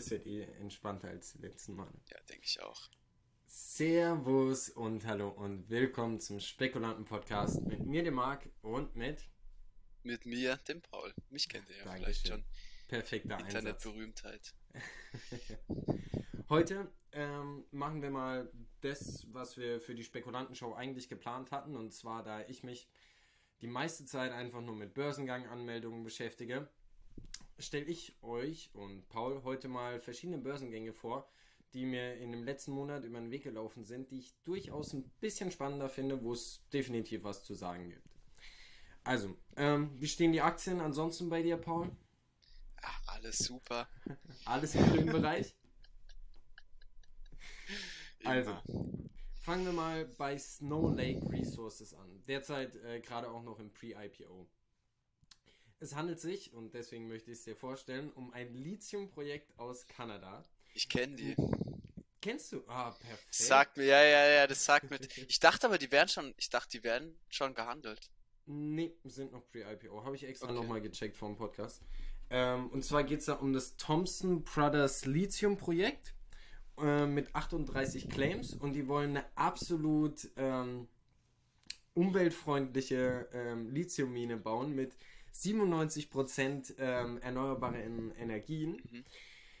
das wird eh entspannter als die letzten Male. Ja, denke ich auch. Servus und hallo und willkommen zum Spekulanten-Podcast mit mir, dem Marc, und mit Mit mir, dem Paul. Mich kennt ihr ja Dankeschön. vielleicht schon. perfekter Einsatz. Internetberühmtheit. Heute ähm, machen wir mal das, was wir für die Spekulantenshow eigentlich geplant hatten. Und zwar, da ich mich die meiste Zeit einfach nur mit Börsengang-Anmeldungen beschäftige, stelle ich euch und Paul heute mal verschiedene Börsengänge vor, die mir in dem letzten Monat über den Weg gelaufen sind, die ich durchaus ein bisschen spannender finde, wo es definitiv was zu sagen gibt. Also, ähm, wie stehen die Aktien ansonsten bei dir, Paul? Ach, alles super. Alles im grünen Bereich? Also, fangen wir mal bei Snow Lake Resources an. Derzeit äh, gerade auch noch im Pre-IPO. Es handelt sich, und deswegen möchte ich es dir vorstellen, um ein Lithium-Projekt aus Kanada. Ich kenne die. Kennst du? Ah, perfekt. Sagt mir, ja, ja, ja, das sagt mir. Ich dachte aber, die wären schon, ich dachte, die wären schon gehandelt. Nee, sind noch Pre-IPO. Habe ich extra Okay. nochmal gecheckt vor dem Podcast. Ähm, und zwar geht es da um das Thompson Brothers Lithium Projekt äh, mit 38 Claims und die wollen eine absolut ähm, umweltfreundliche ähm, Lithiummine bauen mit 97% ähm, erneuerbaren Energien. Mhm.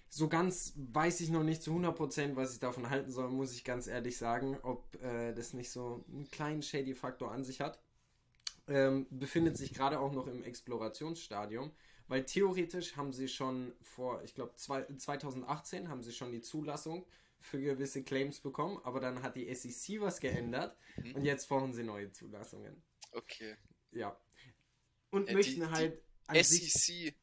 So ganz weiß ich noch nicht zu 100%, was ich davon halten soll, muss ich ganz ehrlich sagen, ob äh, das nicht so einen kleinen Shady-Faktor an sich hat ähm, befindet sich gerade auch noch im Explorationsstadium, weil theoretisch haben sie schon vor, ich glaube 2018 haben sie schon die Zulassung für gewisse Claims bekommen, aber dann hat die SEC was geändert Mhm. und jetzt brauchen sie neue Zulassungen. Okay. Ja. Und Äh, die- möchten die halt sich, SEC,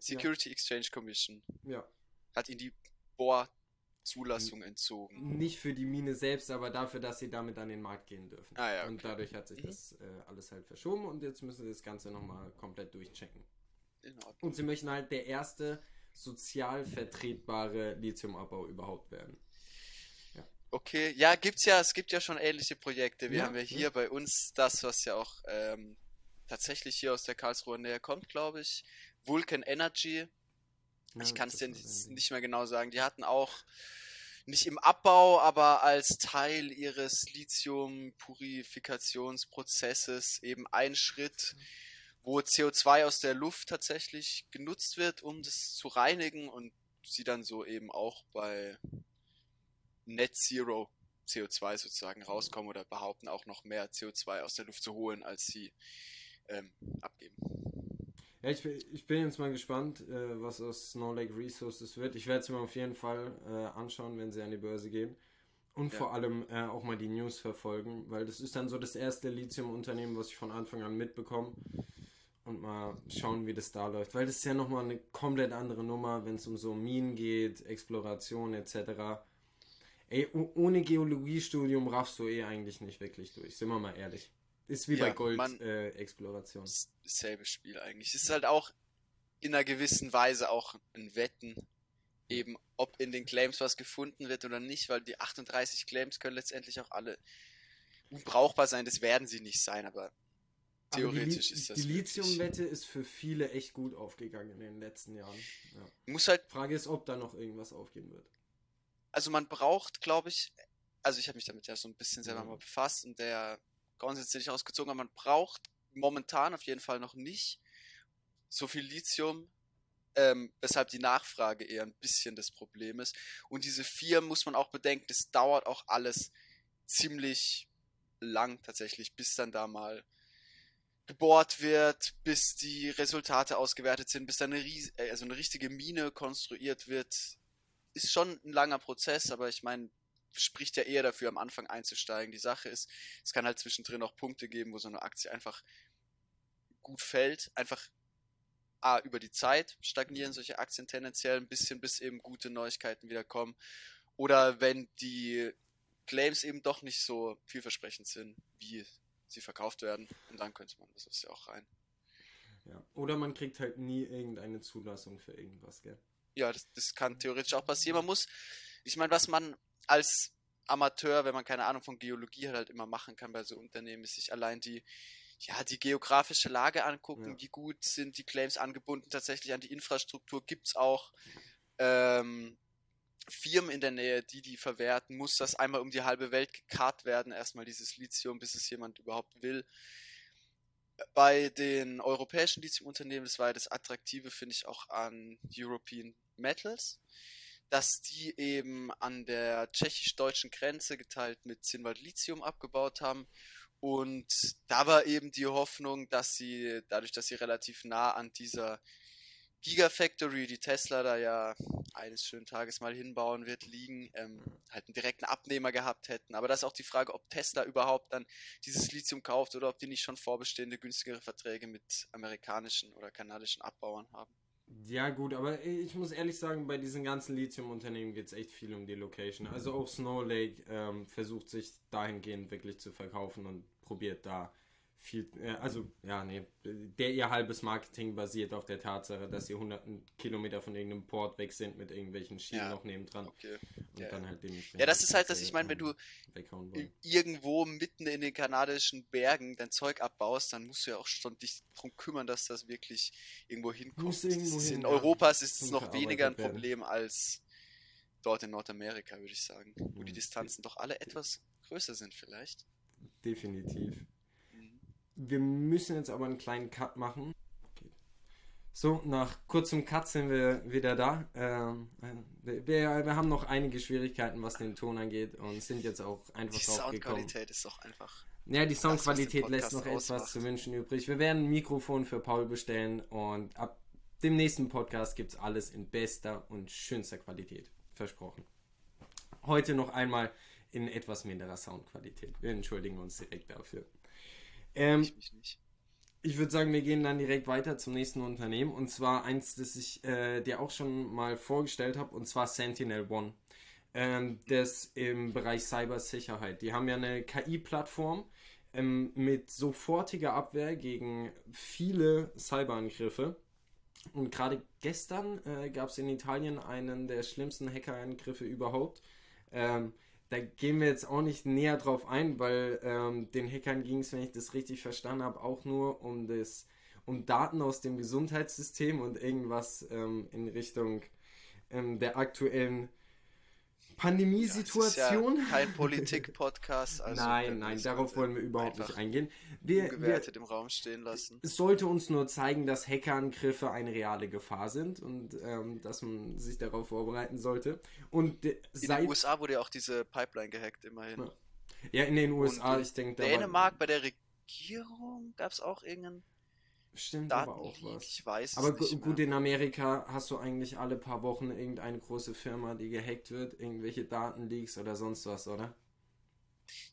Security Exchange Commission, ja, hat ihnen die Bohrzulassung entzogen. nicht für die Mine selbst, aber dafür, dass sie damit an den Markt gehen dürfen. Ah ja, Und okay. dadurch hat sich Mhm. das äh, alles halt verschoben und jetzt müssen sie das Ganze nochmal komplett durchchecken. Und sie möchten halt der erste sozial vertretbare Lithiumabbau überhaupt werden. Okay, ja, gibt's ja, es gibt ja schon ähnliche Projekte. Wir Ja, haben ja ja. hier bei uns das, was ja auch ähm, tatsächlich hier aus der Karlsruher Nähe kommt, glaube ich. Vulcan Energy. ich Ja, kann es dir nicht, mehr genau sagen. Die hatten auch nicht im Abbau, aber als Teil ihres Lithium-Purifikationsprozesses eben ein Schritt, wo CO2 aus der Luft tatsächlich genutzt wird, um das zu reinigen und sie dann so eben auch bei Net Zero CO2 sozusagen rauskommen oder behaupten auch noch mehr CO2 aus der Luft zu holen, als sie ähm, abgeben. Ja, ich, bin- ich bin jetzt mal gespannt, äh, was aus Snow Lake Resources wird. Ich werde es mir auf jeden Fall äh, anschauen, wenn sie an die Börse gehen. Und Ja. vor allem äh, auch mal die News verfolgen, weil das ist dann so das erste Lithium-Unternehmen, was ich von Anfang an mitbekomme. Und mal schauen, wie das da läuft. Weil das ist ja nochmal eine komplett andere Nummer, wenn es um so Minen geht, Exploration etc. Ey, oh- ohne Geologiestudium raffst du eh eigentlich nicht wirklich durch, sind wir mal ehrlich. Ist wie Ja, bei Gold man- äh, Dasselbe Spiel eigentlich. Es ist halt auch in einer gewissen Weise auch ein Wetten, eben ob in den Claims was gefunden wird oder nicht, weil die 38 Claims können letztendlich auch alle unbrauchbar sein. Das werden sie nicht sein, aber Aber theoretisch Li- ist das Die. Lithium-Wette ist für viele echt gut aufgegangen in den letzten Jahren. Ja. Muss halt Frage ist, ob da noch irgendwas aufgehen wird. also man braucht, glaube ich, also ich habe mich damit ja so ein bisschen selber Ja. mal befasst und der Konsens nicht rausgezogen, aber man braucht momentan auf jeden Fall noch nicht so viel Lithium, ähm, weshalb die Nachfrage eher ein bisschen das Problem ist. Und diese vier muss man auch bedenken, das dauert auch alles ziemlich lang tatsächlich, bis dann da mal gebohrt wird, bis die Resultate ausgewertet sind, bis dann eine, äh, also eine richtige Mine konstruiert wird, ist schon ein langer Prozess, aber ich meine, spricht ja eher dafür, am Anfang einzusteigen. Die Sache ist, es kann halt zwischendrin auch Punkte geben, wo so eine Aktie einfach gut fällt. Einfach A, über die Zeit stagnieren solche Aktien tendenziell ein bisschen, bis eben gute Neuigkeiten wieder kommen. Oder wenn die Claims eben doch nicht so vielversprechend sind, wie sie verkauft werden. Und dann könnte man das ist ja auch rein. Ja. Oder man kriegt halt nie irgendeine Zulassung für irgendwas, gell? Ja, das, das kann theoretisch auch passieren. Man muss, ich meine, was man als Amateur, wenn man keine Ahnung von Geologie hat, halt immer machen kann bei so Unternehmen, ist sich allein die, ja, die geografische Lage angucken, Ja. wie gut sind die Claims angebunden tatsächlich an die Infrastruktur, gibt's auch ähm, Firmen in der Nähe, die die verwerten, muss das einmal um die halbe Welt gekarrt werden, erstmal dieses Lithium, bis es jemand überhaupt will. Bei den europäischen Lithiumunternehmen, das war ja das Attraktive, finde ich auch an European Metals, dass die eben an der tschechisch-deutschen Grenze geteilt mit Zinnwald Lithium abgebaut haben. Und da war eben die Hoffnung, dass sie, dadurch, dass sie relativ nah an dieser Gigafactory, die Tesla da ja eines schönen Tages mal hinbauen wird, liegen, ähm, halt einen direkten Abnehmer gehabt hätten. Aber das ist auch die Frage, ob Tesla überhaupt dann dieses Lithium kauft oder ob die nicht schon vorbestehende günstigere Verträge mit amerikanischen oder kanadischen Abbauern haben. Ja, gut, aber ich muss ehrlich sagen, bei diesen ganzen Lithium-Unternehmen geht es echt viel um die Location. Also auch Snow Lake ähm, versucht sich dahingehend wirklich zu verkaufen und probiert da viel, äh, also ja, nee, der ihr halbes Marketing basiert auf der Tatsache, dass sie hunderten Kilometer von irgendeinem Port weg sind mit irgendwelchen Schienen ja. noch nebendran. Okay. Und ja. dann halt Ja, das ist halt, dass ich meine, wenn du irgendwo mitten in den kanadischen Bergen dein Zeug abbaust, dann musst du ja auch schon dich darum kümmern, dass das wirklich irgendwo hinkommt. Irgendwo hin, in. Europa ist es noch weniger ein Problem werden. als dort in Nordamerika, würde ich sagen, wo die Distanzen doch alle etwas größer sind vielleicht. Definitiv. Wir müssen jetzt aber einen kleinen Cut machen. So, nach kurzem Cut sind wir wieder da. Ähm, wir, wir, haben noch einige Schwierigkeiten, was den Ton angeht und sind jetzt auch einfach die Soundqualität ist doch einfach. Ja, die Soundqualität lässt noch ausmacht. etwas zu wünschen übrig. Wir werden ein Mikrofon für Paul bestellen und ab dem nächsten Podcast gibt es alles in bester und schönster Qualität. Versprochen. Heute noch einmal in etwas minderer Soundqualität. Wir entschuldigen uns direkt dafür. Ähm, ich mich nicht. Ich würde sagen, wir gehen dann direkt weiter zum nächsten Unternehmen und zwar eins, das ich äh, dir auch schon mal vorgestellt habe und zwar Sentinel One. Ähm, das im Bereich Cybersicherheit. Die haben ja eine KI-Plattform ähm, mit sofortiger Abwehr gegen viele Cyberangriffe. Und gerade gestern äh, gab es in Italien einen der schlimmsten Hackerangriffe überhaupt. Ähm, da gehen wir jetzt auch nicht näher drauf ein, weil ähm, den Hackern ging es, wenn ich das richtig verstanden habe, auch nur um das, um Daten aus dem Gesundheitssystem und irgendwas ähm, in Richtung ähm, der aktuellen Pandemiesituation. Ja, kein Politik-Podcast. Also nein, nein, darauf wollen wir überhaupt nicht eingehen. Wir, wir, im Raum stehen lassen. Es sollte uns nur zeigen, dass Hackerangriffe eine reale Gefahr sind und ähm, dass man sich darauf vorbereiten sollte. Und in den USA wurde ja auch diese Pipeline gehackt, immerhin. Ja, ja in den USA, und ich denke. Dänemark bei der Regierung gab es auch irgendeinen Stimmt Daten aber auch was. Ich weiß aber gut, in Amerika hast du eigentlich alle paar Wochen irgendeine große Firma, die gehackt wird, irgendwelche Datenleaks oder sonst was, oder?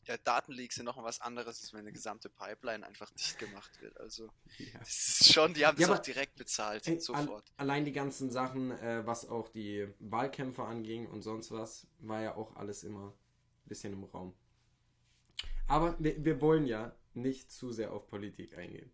Ja, Datenleaks sind noch was anderes, als wenn eine gesamte Pipeline einfach dicht gemacht wird. Also, ja. das ist schon, die haben ja, das auch direkt bezahlt, ey, sofort. allein die ganzen Sachen, äh, was auch die Wahlkämpfe anging und sonst was, war ja auch alles immer ein bisschen im Raum. Aber wir, wir wollen ja nicht zu sehr auf Politik eingehen.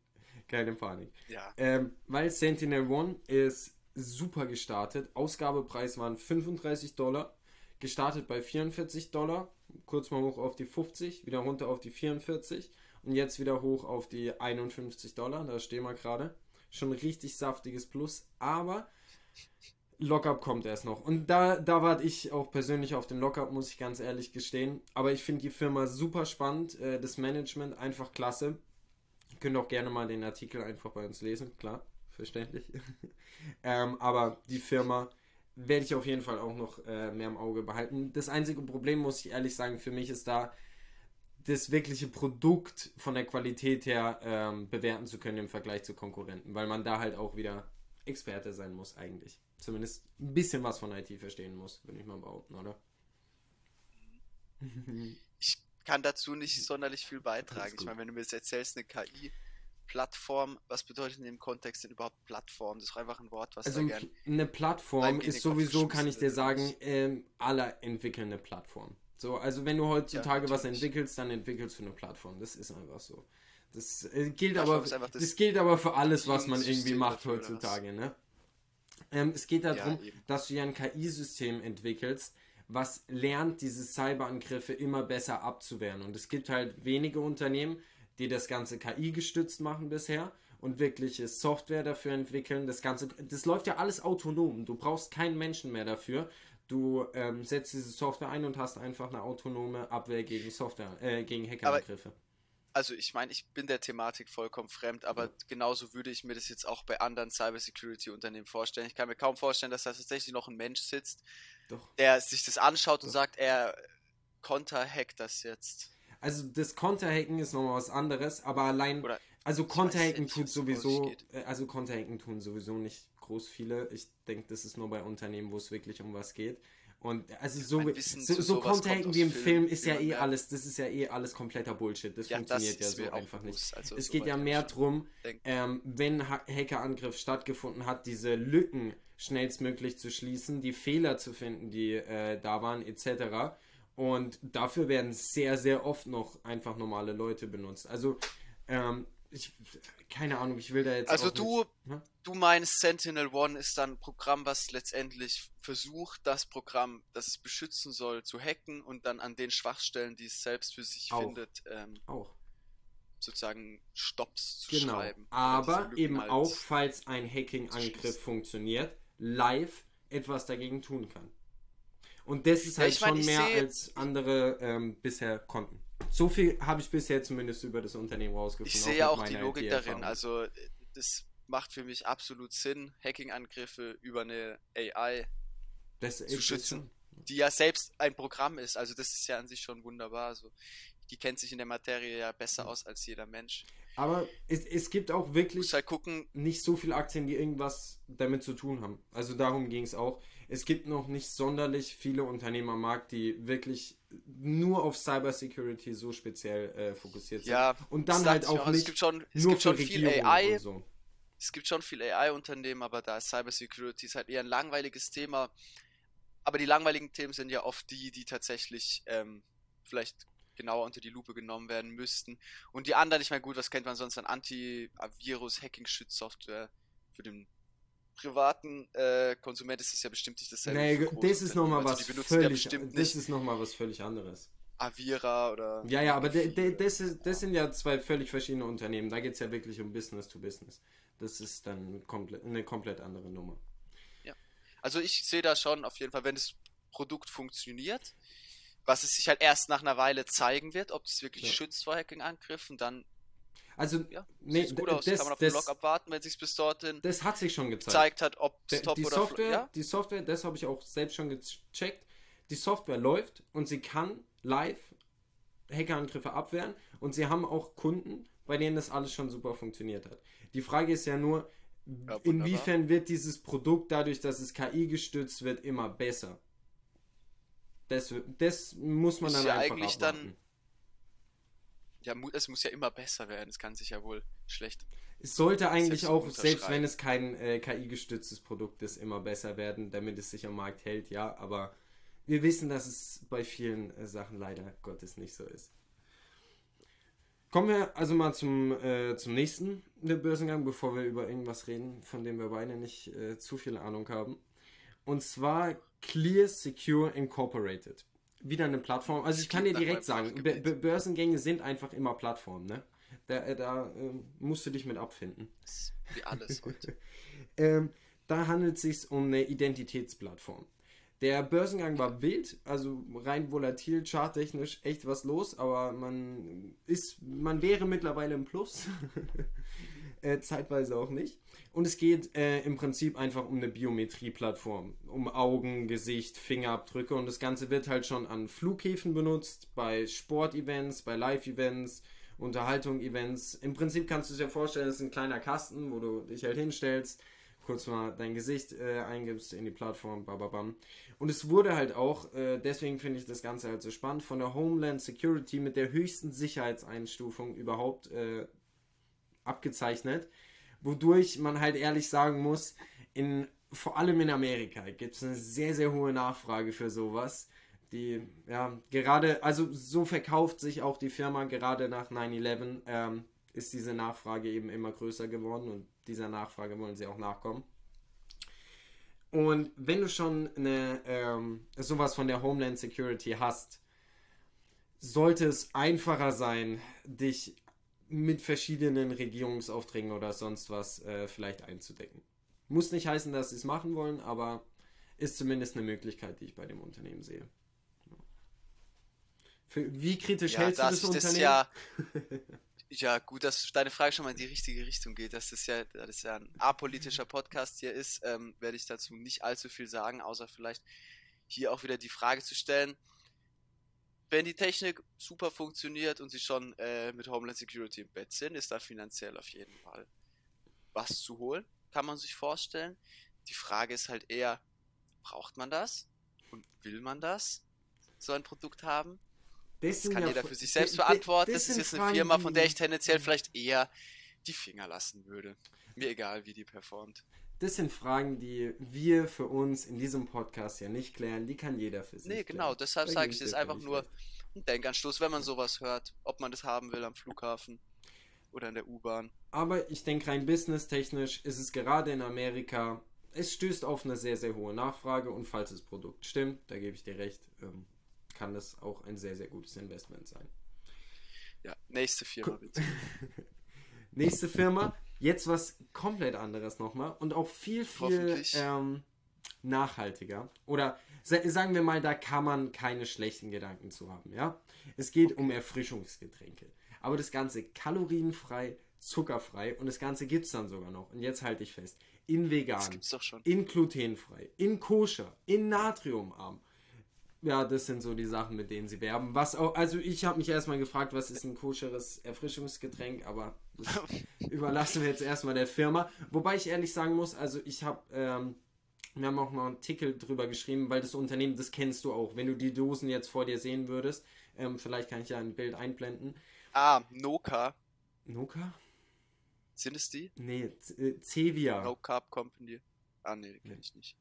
Keine Panik. Ja. Ähm, weil Sentinel One ist super gestartet. Ausgabepreis waren 35 Dollar. Gestartet bei 44 Dollar. Kurz mal hoch auf die 50, wieder runter auf die 44 und jetzt wieder hoch auf die 51 Dollar. Da stehen wir gerade. Schon richtig saftiges Plus, aber Lockup kommt erst noch. Und da, da warte ich auch persönlich auf den Lockup, muss ich ganz ehrlich gestehen. Aber ich finde die Firma super spannend, äh, das Management einfach klasse könnt auch gerne mal den Artikel einfach bei uns lesen, klar, verständlich. ähm, aber die Firma werde ich auf jeden Fall auch noch äh, mehr im Auge behalten. Das einzige Problem, muss ich ehrlich sagen, für mich ist da, das wirkliche Produkt von der Qualität her ähm, bewerten zu können im Vergleich zu Konkurrenten, weil man da halt auch wieder Experte sein muss eigentlich. Zumindest ein bisschen was von IT verstehen muss, würde ich mal behaupten, oder? Kann dazu nicht sonderlich viel beitragen. Ich meine, wenn du mir jetzt erzählst, eine KI Plattform, was bedeutet in dem Kontext denn überhaupt Plattform? Das ist einfach ein Wort, was also gern eine Plattform ist sowieso, kann ich dir sagen, ähm, alle entwickeln eine Plattform. So, also wenn du heutzutage ja, was entwickelst, dann entwickelst du eine Plattform. Das ist einfach so. Das äh, gilt aber, das, das, gilt aber für alles, was man irgendwie macht heutzutage. Ne? Ähm, es geht darum, ja, dass du ja ein KI-System entwickelst, was lernt, diese Cyberangriffe immer besser abzuwehren. Und es gibt halt wenige Unternehmen, die das Ganze KI gestützt machen bisher. und wirkliche Software dafür entwickeln. Das Ganze, das läuft ja alles autonom. Du brauchst keinen Menschen mehr dafür. Du ähm, setzt diese Software ein und hast einfach eine autonome Abwehr gegen Software, äh, gegen Hackerangriffe. Also ich meine, ich bin der Thematik vollkommen fremd, aber genauso würde ich mir das jetzt auch bei anderen Cybersecurity-Unternehmen vorstellen. Ich kann mir kaum vorstellen, dass da tatsächlich noch ein Mensch sitzt, Doch. der sich das anschaut Doch. und sagt, er konterhackt das jetzt. Also das Konterhacken ist nochmal was anderes, aber allein, Oder also Konterhacken tut sowieso, äh, also Konterhacken tun sowieso nicht groß viele. Ich denke, das ist nur bei Unternehmen, wo es wirklich um was geht. Und also so, so, so Content wie im Film, Film ist ja eh alles, das ist ja eh alles kompletter Bullshit. Das ja, funktioniert das ja so einfach nicht. Also es geht ja mehr darum, ähm, wenn ha Hackerangriff stattgefunden hat, diese Lücken schnellstmöglich zu schließen, die Fehler zu finden, die äh, da waren, etc. Und dafür werden sehr, sehr oft noch einfach normale Leute benutzt. Also ähm, ich, keine Ahnung, ich will da jetzt. Also du, nicht, ne? Du meinst, Sentinel One ist dann ein Programm, was letztendlich versucht, das Programm, das es beschützen soll, zu hacken und dann an den Schwachstellen, die es selbst für sich auch. findet, ähm, auch. sozusagen Stops zu genau. schreiben. Aber eben halt auch, falls ein Hacking-Angriff funktioniert, live etwas dagegen tun kann. Und das ist halt ja, schon mein, mehr als andere ähm, bisher konnten. So viel habe ich bisher zumindest über das Unternehmen rausgefunden. Ich sehe ja auch die Logik darin. Also das macht für mich absolut Sinn, Hacking-Angriffe über eine AI das zu schützen, die ja selbst ein Programm ist. Also das ist ja an sich schon wunderbar. Also die kennt sich in der Materie ja besser aus als jeder Mensch. Aber es, es gibt auch wirklich halt gucken, nicht so viele Aktien, die irgendwas damit zu tun haben. Also darum ging es auch. Es gibt noch nicht sonderlich viele Unternehmen am Markt, die wirklich nur auf Cybersecurity so speziell äh, fokussiert sind. Ja, und dann halt auch, nicht es gibt schon, es nur gibt schon viel AI. So. Es gibt schon viel AI-Unternehmen, aber da ist Cybersecurity ist halt eher ein langweiliges Thema. Aber die langweiligen Themen sind ja oft die, die tatsächlich ähm, vielleicht genauer unter die Lupe genommen werden müssten. Und die anderen, ich meine, gut, was kennt man sonst an Antivirus-Hacking-Schützsoftware für den privaten äh, Konsument ist das ja bestimmt nicht dasselbe. Nee, das ist nochmal was völlig, ja das ist noch mal was völlig anderes. Avira oder. Ja, ja, aber de, de, das, ist, das sind ja zwei völlig verschiedene Unternehmen. Da geht es ja wirklich um Business to Business. Das ist dann komplett, eine komplett andere Nummer. Ja. Also ich sehe da schon auf jeden Fall, wenn das Produkt funktioniert, was es sich halt erst nach einer Weile zeigen wird, ob es wirklich ja. schützt vor Hacking-Angriffen, dann also, ja, nee, sieht gut aus. Das, Kann man auf das, den Log abwarten, wenn sich bis dorthin das hat sich schon gezeigt. gezeigt hat, ob es top die oder Software, ja? Die Software, das habe ich auch selbst schon gecheckt. Die Software läuft und sie kann live Hackerangriffe abwehren und sie haben auch Kunden, bei denen das alles schon super funktioniert hat. Die Frage ist ja nur, ja, inwiefern wird dieses Produkt dadurch, dass es KI gestützt wird, immer besser? Das, das muss man dann ja einfach eigentlich abwarten. dann ja, es muss ja immer besser werden. Es kann sich ja wohl schlecht. Es sollte eigentlich auch, selbst wenn es kein äh, KI-gestütztes Produkt ist, immer besser werden, damit es sich am Markt hält, ja. Aber wir wissen, dass es bei vielen äh, Sachen leider Gottes nicht so ist. Kommen wir also mal zum, äh, zum nächsten Börsengang, bevor wir über irgendwas reden, von dem wir beide nicht äh, zu viel Ahnung haben. Und zwar Clear Secure Incorporated. Wieder eine Plattform. Also ich kann dir direkt sagen, Börsengänge sind einfach immer Plattformen, ne? Da, äh, da äh, musst du dich mit abfinden. Wie alles heute. ähm, da handelt es sich um eine Identitätsplattform. Der Börsengang war wild, also rein volatil, charttechnisch echt was los, aber man ist, man wäre mittlerweile im Plus. äh, zeitweise auch nicht. Und es geht äh, im Prinzip einfach um eine Biometrie-Plattform. Um Augen, Gesicht, Fingerabdrücke und das Ganze wird halt schon an Flughäfen benutzt, bei Sportevents, bei Live-Events, Unterhaltung-Events. Im Prinzip kannst du dir vorstellen, es ist ein kleiner Kasten, wo du dich halt hinstellst, kurz mal dein Gesicht äh, eingibst in die Plattform, bababam. Und es wurde halt auch, äh, deswegen finde ich das Ganze halt so spannend, von der Homeland Security mit der höchsten Sicherheitseinstufung überhaupt äh, abgezeichnet wodurch man halt ehrlich sagen muss, in, vor allem in Amerika gibt es eine sehr, sehr hohe Nachfrage für sowas. Die, ja, gerade, also so verkauft sich auch die Firma gerade nach 9-11, ähm, ist diese Nachfrage eben immer größer geworden und dieser Nachfrage wollen sie auch nachkommen. Und wenn du schon eine, ähm, sowas von der Homeland Security hast, sollte es einfacher sein, dich mit verschiedenen Regierungsaufträgen oder sonst was äh, vielleicht einzudecken. Muss nicht heißen, dass sie es machen wollen, aber ist zumindest eine Möglichkeit, die ich bei dem Unternehmen sehe. Für, wie kritisch Ja, hältst du da das das Unternehmen? ja, ja, gut, dass deine Frage schon mal in die richtige Richtung geht, dass das ja, dass das ja ein apolitischer Podcast hier ist, ähm, werde ich dazu nicht allzu viel sagen, außer vielleicht hier auch wieder die Frage zu stellen, wenn die Technik super funktioniert und sie schon äh, mit Homeland Security im Bett sind, ist da finanziell auf jeden Fall was zu holen, kann man sich vorstellen. Die Frage ist halt eher, braucht man das? Und will man das? So ein Produkt haben? Das sind kann ja jeder für sich selbst beantworten. Das, sind ist jetzt eine Firma, von der ich tendenziell vielleicht eher die Finger lassen würde. Mir egal, wie die performt. Das sind Fragen, die wir für uns in diesem Podcast ja nicht klären. Die kann jeder für sich Nee, klären. genau, deshalb Da sage ich dir das einfach nur ein Denkanstoß, wenn man sowas hört, ob man das haben will am Flughafen oder in der U-Bahn. Aber ich denke, rein businesstechnisch ist es gerade in Amerika, es stößt auf eine sehr, sehr hohe Nachfrage und falls das Produkt stimmt, da gebe ich dir recht, ähm, kann das auch ein sehr, sehr gutes Investment sein. Ja, nächste Firma bitte. Nächste Firma, jetzt was komplett anderes nochmal und auch viel, viel ähm, nachhaltiger. Oder sa sagen wir mal, da kann man keine schlechten Gedanken zu haben, ja? Es geht um Erfrischungsgetränke. Aber das Ganze kalorienfrei, zuckerfrei und das Ganze gibt es dann sogar noch. Und jetzt halte ich fest. In vegan, doch schon. in glutenfrei, in koscher, in natriumarm. Ja, das sind so die Sachen, mit denen sie werben. Was auch, also ich habe mich erstmal gefragt, was ist ein koscheres Erfrischungsgetränk, aber das überlassen wir jetzt erstmal der Firma. Wobei ich ehrlich sagen muss, also ich habe, ähm, wir haben auch mal einen Artikel drüber geschrieben, weil das Unternehmen, das kennst du auch. Wenn du die Dosen jetzt vor dir sehen würdest, ähm, vielleicht kann ich ja ein Bild einblenden. Ah, Noka. Noka? Sind es die? Nee, äh, Cevia. No Carb Company. Ah, nee, kenne ich nicht.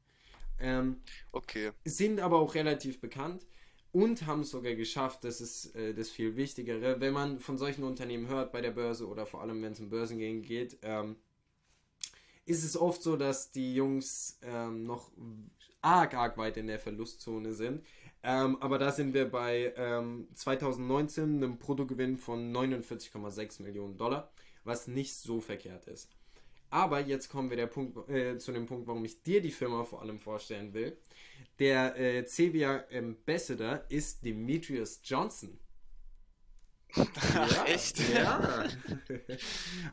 Ähm, Okay. sind aber auch relativ bekannt und haben es sogar geschafft, das ist äh, das viel Wichtigere, wenn man von solchen Unternehmen hört bei der Börse oder vor allem wenn es um Börsengänge geht, ähm, ist es oft so, dass die Jungs ähm, noch arg, arg weit in der Verlustzone sind. Ähm, aber da sind wir bei ähm, 2019 einem Bruttogewinn von 49,6 Millionen Dollar, was nicht so verkehrt ist. Aber jetzt kommen wir Punkt, äh, zu dem Punkt, warum ich dir die Firma vor allem vorstellen will. Der äh, Cevia Ambassador ist Demetrius Johnson. Ach, echt? Ja.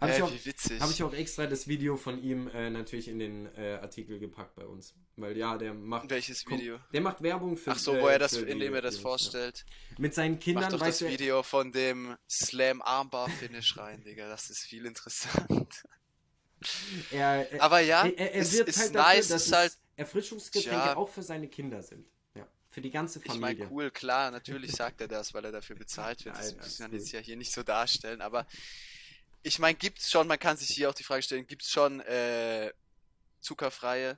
Habe ich, Äh, witzig. hab ich auch extra das Video von ihm äh, natürlich in den äh, Artikel gepackt bei uns. Weil ja, der macht. Welches Video? Der macht Werbung für. Ach so, äh, wo er das, indem er das vorstellt. Ja. Mit seinen Mach Kindern, doch das. Video von dem Slam Armbar Finish rein, Digga. Das ist viel interessant. Er, er, Aber ja, er, er, es wird ist halt nice, dafür, dass ist halt, es Erfrischungsgetränke Tja. auch für seine Kinder sind. Ja. Für die ganze ich Familie. meine, cool, klar, natürlich sagt er das, weil er dafür bezahlt wird. Das Nein, man gut. jetzt ja hier nicht so darstellen, aber ich meine, gibt's schon, man kann sich hier auch die Frage stellen, gibt's schon äh, zuckerfreie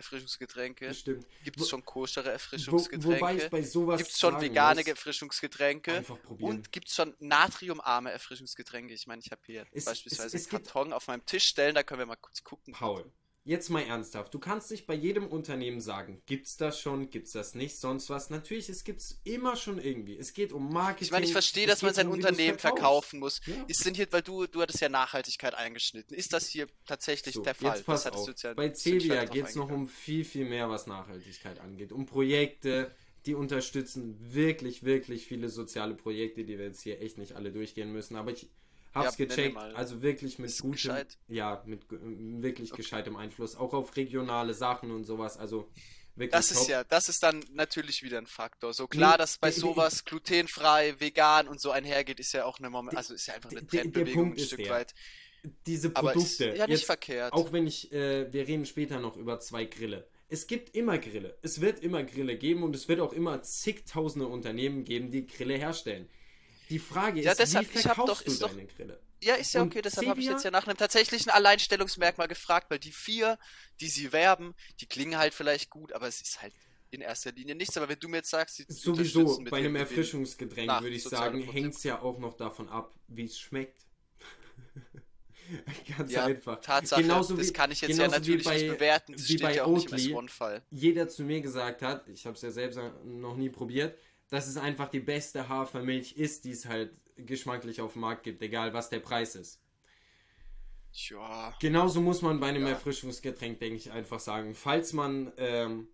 Erfrischungsgetränke? Bestimmt. Gibt's Wo- schon koschere Wo, wobei ich Erfrischungsgetränke? bei sowas. Gibt's schon vegane muss, Erfrischungsgetränke? Einfach probieren. Und gibt's schon natriumarme Erfrischungsgetränke? Ich meine, ich habe hier Es- beispielsweise es- es einen gibt- Karton auf meinem Tisch stellen, da können wir mal kurz gucken. Paul, jetzt mal ernsthaft. Du kannst nicht bei jedem Unternehmen sagen, gibt's das schon, gibt's das nicht, sonst was. Natürlich, es gibt's immer schon irgendwie. Es geht um Marketing. Ich meine, ich verstehe, dass man sein du's Unternehmen verkaufen muss. Ja. Ist denn hier, weil du, du hattest ja Nachhaltigkeit eingeschnitten. Ist das hier tatsächlich So, der Fall? jetzt pass auf. ja Bei drauf geht es noch um viel, viel mehr, was Nachhaltigkeit angeht. Um Projekte, die unterstützen wirklich, wirklich viele soziale Projekte, die wir jetzt hier echt nicht alle durchgehen müssen. Aber ich hab's Ja, gecheckt. mal. Also wirklich mit Ist gutem, gescheit? ja, mit gu- wirklich Okay. gescheitem Einfluss. Auch auf regionale Sachen und sowas. Also wirklich Das top. ist ja, das ist dann natürlich wieder ein Faktor. So klar, dass bei sowas glutenfrei, vegan und so einhergeht, ist ja auch eine Moment, also ist ja einfach eine Trendbewegung Punkt ein Stück der, weit. diese Aber Produkte. ist ja nicht jetzt, verkehrt. Auch wenn ich, äh, wir reden später noch über zwei Grille. Es gibt immer Grille. Es wird immer Grille geben und es wird auch immer zigtausende Unternehmen geben, die Grille herstellen. Die Frage ist, Ja, deshalb, wie verkaufst doch- du ist doch- deine Grille? Ja, ist ja Und okay, deshalb habe ich jetzt ja nach einem tatsächlichen Alleinstellungsmerkmal gefragt, weil die vier, die sie werben, die klingen halt vielleicht gut, aber es ist halt in erster Linie nichts. Aber wenn du mir jetzt sagst, sie Sowieso, bei einem Erfrischungsgetränk würde ich sagen, hängt es ja auch noch davon ab, wie es schmeckt. Ganz Ja, einfach. Tatsache, Genauso das wie- kann ich jetzt ja natürlich bei- nicht bewerten. Das wie steht bei ja auch nicht im Oatly. S1-Fall. jeder zu mir gesagt hat, ich habe es ja selbst noch nie probiert, dass es einfach die beste Hafermilch ist, die es halt geschmacklich auf dem Markt gibt, egal was der Preis ist. Ja. Genauso muss man bei einem Ja. Erfrischungsgetränk, denke ich, einfach sagen, falls man, ähm,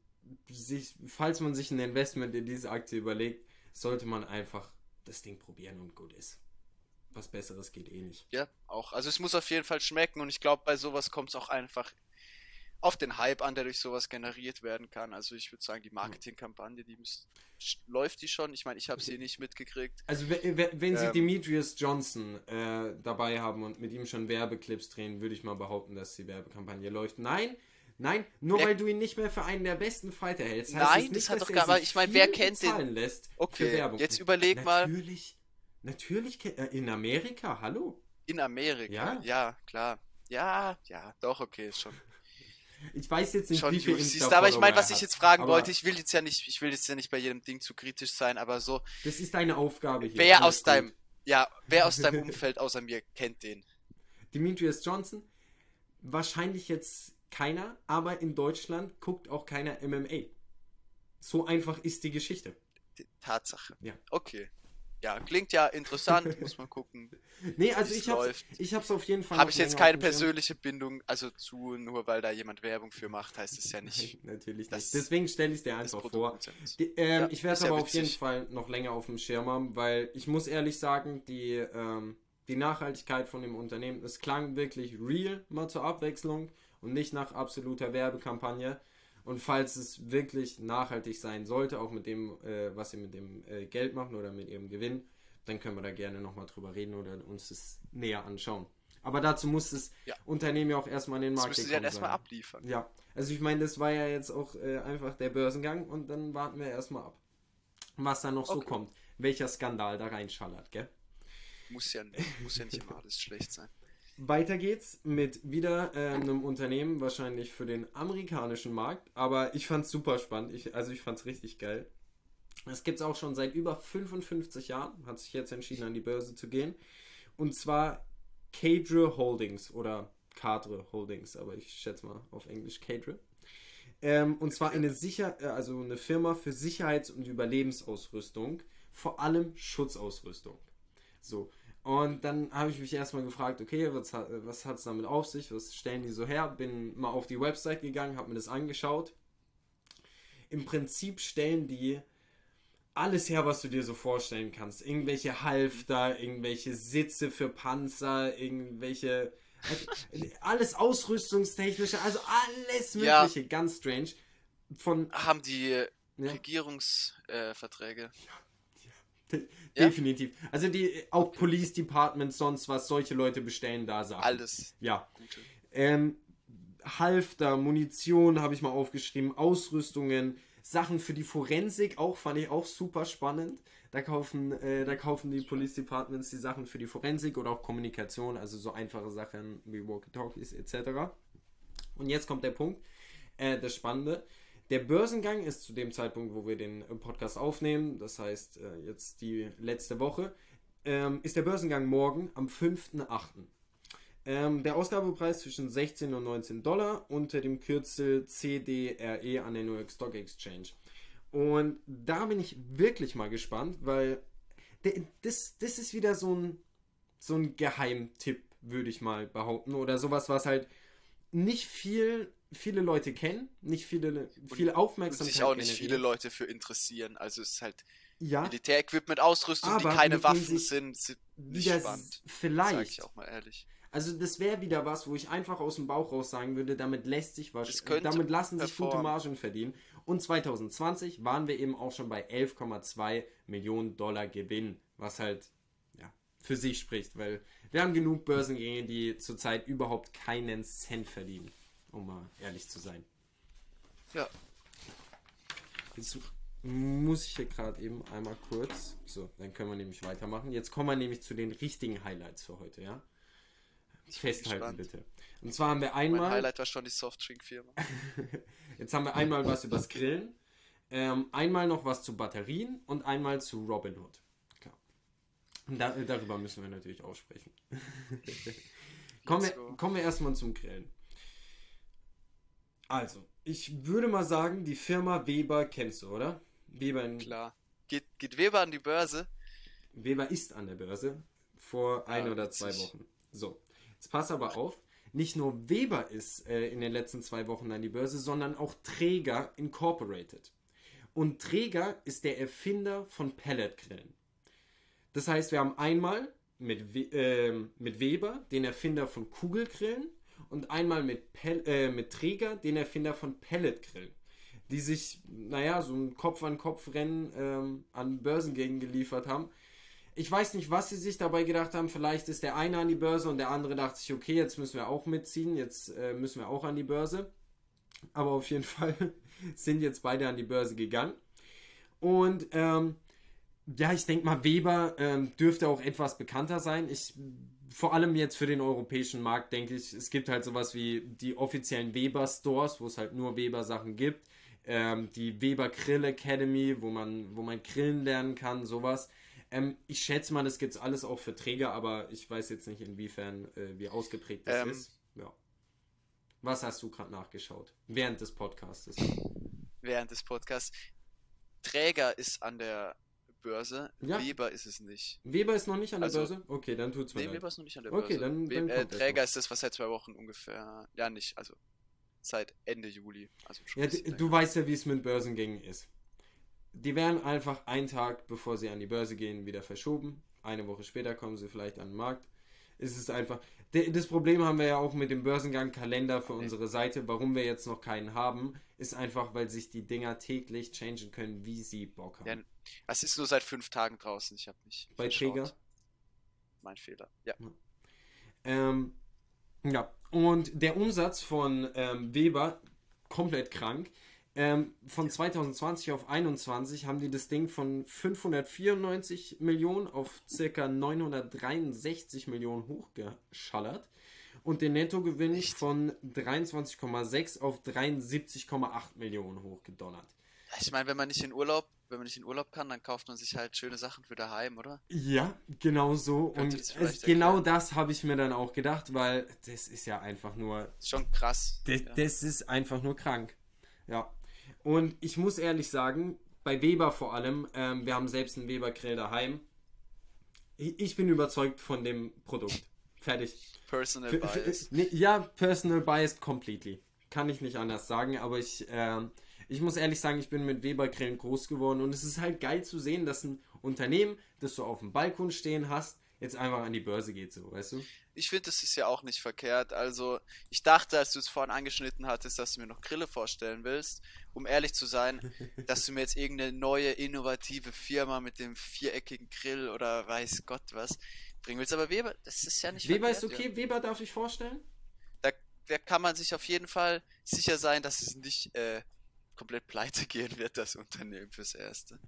sich, falls man sich ein Investment in diese Aktie überlegt, sollte man einfach das Ding probieren und gut ist. Was Besseres geht eh nicht. Ja, auch. Also es muss auf jeden Fall schmecken und ich glaube, bei sowas kommt es auch einfach auf den Hype an, der durch sowas generiert werden kann. Also ich würde sagen, die Marketingkampagne, die müsst, läuft die schon. Ich meine, ich habe sie nicht mitgekriegt. Also wenn, wenn- wenn sie Ähm. Demetrius Johnson äh, dabei haben und mit ihm schon Werbeclips drehen, würde ich mal behaupten, dass die Werbekampagne läuft. Nein, nein, nur Wer- weil du ihn nicht mehr für einen der besten Fighter hältst. heißt Nein, es nicht, das hat doch gar- sich ich meine, wer kennt den? Lässt Okay, für Werbung. jetzt überleg mal. Natürlich, natürlich äh, in Amerika, hallo. In Amerika. Ja. Ja, klar. Ja, ja, doch, okay, ist schon. Ich weiß jetzt nicht, schon wie viel ist. Aber ich meine, was ich jetzt fragen wollte, ich will jetzt ja nicht, ich will jetzt ja nicht bei jedem Ding zu kritisch sein, aber so, Das ist deine Aufgabe hier. wer aus deinem, ja, wer aus deinem Umfeld außer mir kennt den? Demetrius Johnson, wahrscheinlich jetzt keiner, aber in Deutschland guckt auch keiner MMA. So einfach ist die Geschichte. Tatsache. Ja. Okay. Ja, klingt ja interessant, muss man gucken. Nee, also ich hab's, läuft. ich hab's auf jeden Fall. Habe ich jetzt keine persönliche Bindung, also zu, nur weil da jemand Werbung für macht, heißt es ja nicht. Nein, natürlich nicht. Deswegen stelle ich es dir einfach vor. Die, ähm, Ja, ich werde ja aber auf jeden. Fall noch länger auf dem Schirm haben, weil ich muss ehrlich sagen, die, ähm, die Nachhaltigkeit von dem Unternehmen, es klang wirklich real, mal zur Abwechslung und nicht nach absoluter Werbekampagne. Und falls es wirklich nachhaltig sein sollte, auch mit dem, äh, was sie mit dem äh, Geld machen oder mit ihrem Gewinn, dann können wir da gerne nochmal drüber reden oder uns das näher anschauen. Aber dazu muss das Ja. Unternehmen ja auch erstmal in den Das Markt müssen sie dann gekommen erstmal abliefern. Ja, also ich meine, das war ja jetzt auch äh, einfach der Börsengang und dann warten wir erstmal ab, was da noch so Okay. kommt. Welcher Skandal da reinschallert, gell? Muss ja, muss ja nicht immer alles schlecht sein. Weiter geht's mit wieder äh, einem Unternehmen, wahrscheinlich für den amerikanischen Markt, aber ich fand's super spannend. Ich, also ich fand's richtig geil. Das gibt's auch schon seit über 55 Jahren, hat sich jetzt entschieden, an die Börse zu gehen. Und zwar Cadre Holdings oder Cadre Holdings, aber ich schätze mal auf Englisch Cadre. Ähm, und zwar eine Sicher äh, also eine Firma für Sicherheits- und Überlebensausrüstung, vor allem Schutzausrüstung. So. Und dann habe ich mich erstmal gefragt, okay, was, hat- was hat es damit auf sich? Was stellen die so her? Bin mal auf die Website gegangen, habe mir das angeschaut. Im Prinzip stellen die alles her, was du dir so vorstellen kannst. Irgendwelche Halfter, irgendwelche Sitze für Panzer, irgendwelche. Alles ausrüstungstechnische, also alles Ja. Mögliche, ganz strange. Von. Haben die Ja. Regierungsverträge? Äh, Ja. Definitiv. Also die auch Police Departments, sonst was, solche Leute bestellen da Sachen. Alles Ja. Gute. Ähm, Halfter, Munition habe ich mal aufgeschrieben, Ausrüstungen, Sachen für die Forensik auch, fand ich auch super spannend. Da kaufen, äh, da kaufen die Police Departments die Sachen für die Forensik oder auch Kommunikation, also so einfache Sachen wie Walkie-Talkies etc. Und jetzt kommt der Punkt, äh, das Spannende. Der Börsengang ist zu dem Zeitpunkt, wo wir den äh, Podcast aufnehmen, das heißt äh, jetzt die letzte Woche, ähm, ist der Börsengang morgen am 5.8. Ähm, der Ausgabepreis zwischen 16 und 19 Dollar unter dem Kürzel CDRE an der New York Stock Exchange. Und da bin ich wirklich mal gespannt, weil das, das ist wieder so ein, so ein Geheimtipp, würde ich mal behaupten. Oder sowas, was halt nicht viel, viele Leute kennen, nicht viele, viel Und Aufmerksamkeit sich auch nicht generiert. viele Leute für interessieren. Also es ist halt Ja, Militärequipment, Ausrüstung, die Aber keine mit dem Waffen sind, sind nicht spannend. s- Sag vielleicht. ich auch mal ehrlich. Also das wäre wieder was, wo ich einfach aus dem Bauch raus sagen würde, damit lässt sich was, könnte damit lassen sich gute performen. Margen verdienen. Und 2020 waren wir eben auch schon bei 11,2 Millionen Dollar Gewinn, was halt ja, für sich spricht, weil wir haben genug Börsengänge, die zurzeit überhaupt keinen Cent verdienen, um mal ehrlich zu sein. Ja. Jetzt muss ich hier gerade eben einmal kurz, so, dann können wir nämlich weitermachen. Jetzt kommen wir nämlich zu den richtigen Highlights für heute, ja? Festhalten gespannt. bitte. Und zwar haben wir Mein einmal, Highlight war schon die Softdrink-Firma. jetzt haben wir einmal was übers Grillen, ähm, einmal noch was zu Batterien und einmal zu Robinhood. Klar. Und da, darüber müssen wir natürlich auch sprechen. kommen, wir, kommen wir erstmal zum Grillen. Also, ich würde mal sagen, die Firma Weber kennst du, oder? Weber in Klar. Geht, geht Weber an die Börse? Weber ist an der Börse vor ein Ah, oder zwei witzig. Wochen. So, jetzt pass aber auf. Nicht nur Weber ist äh, in den letzten zwei Wochen an die Börse, sondern auch Träger Incorporated. Und Träger ist der Erfinder von Pelletgrillen. Das heißt, wir haben einmal mit, We ähm, mit Weber den Erfinder von Kugelgrillen und einmal mit, Pel äh, mit Träger den Erfinder von Pelletgrillen, die sich, naja, so ein Kopf-an-Kopf-Rennen ähm, an Börsengängen geliefert haben. Ich weiß nicht, was sie sich dabei gedacht haben. Vielleicht ist der eine an die Börse und der andere dachte sich, okay, jetzt müssen wir auch mitziehen, jetzt äh, müssen wir auch an die Börse. Aber auf jeden Fall sind jetzt beide an die Börse gegangen. Und ähm, ja, ich denke mal, Weber ähm, dürfte auch etwas bekannter sein. Ich, vor allem jetzt für den europäischen Markt, denke ich, es gibt halt sowas wie die offiziellen Weber-Stores, wo es halt nur Weber-Sachen gibt. Ähm, die Weber Grill Academy, wo man, wo man grillen lernen kann, sowas. Ähm, ich schätze mal, das gibt es alles auch für Träger, aber ich weiß jetzt nicht, inwiefern, äh, wie ausgeprägt das Ähm. ist. Ja. Was hast du gerade nachgeschaut? Während des Podcastes. Während des Podcasts. Träger ist an der Börse, Ja. Weber ist es nicht. Weber ist noch nicht an der Also- Börse? Okay, dann tut's mir Nee, leid. Weber ist noch nicht an der Okay, Börse. dann- We dann äh, Träger ist das, was seit zwei Wochen ungefähr, ja nicht, also seit Ende Juli. Also schon Ja, du weißt ja, wie es mit Börsengängen ist. Die werden einfach einen Tag, bevor sie an die Börse gehen, wieder verschoben. Eine Woche später kommen sie vielleicht an den Markt. Es ist einfach. Das Problem haben wir ja auch mit dem Börsengang-Kalender für unsere Seite. Warum wir jetzt noch keinen haben, ist einfach, weil sich die Dinger täglich changen können, wie sie Bock haben. Ja, Es ist nur seit fünf Tagen draußen, ich habe nicht. Bei. Träger? Mein Fehler. Ja. Ähm, ja, und der Umsatz von ähm, Weber, komplett krank. Ähm, von 2020 auf 21 haben die das Ding von 594 Millionen auf circa 963 Millionen hochgeschallert und den Nettogewinn Echt? von 23,6 auf 73,8 Millionen hochgedonnert. Ich meine, wenn man nicht in Urlaub, wenn man nicht in Urlaub kann, dann kauft man sich halt schöne Sachen für daheim, oder? Ja, genau so. Und es, genau das habe ich mir dann auch gedacht, weil das ist ja einfach nur Ist schon krass. Das, ja. das ist einfach nur krank. Ja. Und ich muss ehrlich sagen, bei Weber vor allem, ähm, wir haben selbst einen Weber-Grill daheim. Ich, bin überzeugt von dem Produkt. Fertig. Personal Bias. ja, personal biased completely. Kann ich nicht anders sagen, aber ich, ähm, ich muss ehrlich sagen, ich bin mit Weber-Grillen groß geworden und es ist halt geil zu sehen, dass ein Unternehmen, das du auf dem Balkon stehen hast, jetzt einfach an die Börse geht, so, weißt du? Ich finde, das ist ja auch nicht verkehrt. Also, ich dachte, als du es vorhin angeschnitten hattest, dass du mir noch Grille vorstellen willst. Um ehrlich zu sein, dass du mir jetzt irgendeine neue, innovative Firma mit dem viereckigen Grill oder weiß Gott was bringen willst. Aber Weber, das ist ja nicht Weber ist verkehrt, okay, Weber darf ich vorstellen? Da, da kann man sich auf jeden Fall sicher sein, dass es nicht äh, komplett pleite gehen wird, das Unternehmen fürs Erste.